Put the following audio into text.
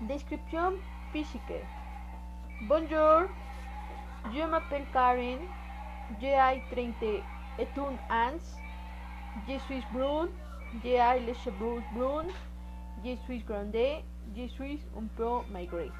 Description physique. Bonjour, je m'appelle Karen, j'ai 31 ans, je suis brune, j'ai les cheveux bruns, je suis grande, je suis un peu maigre.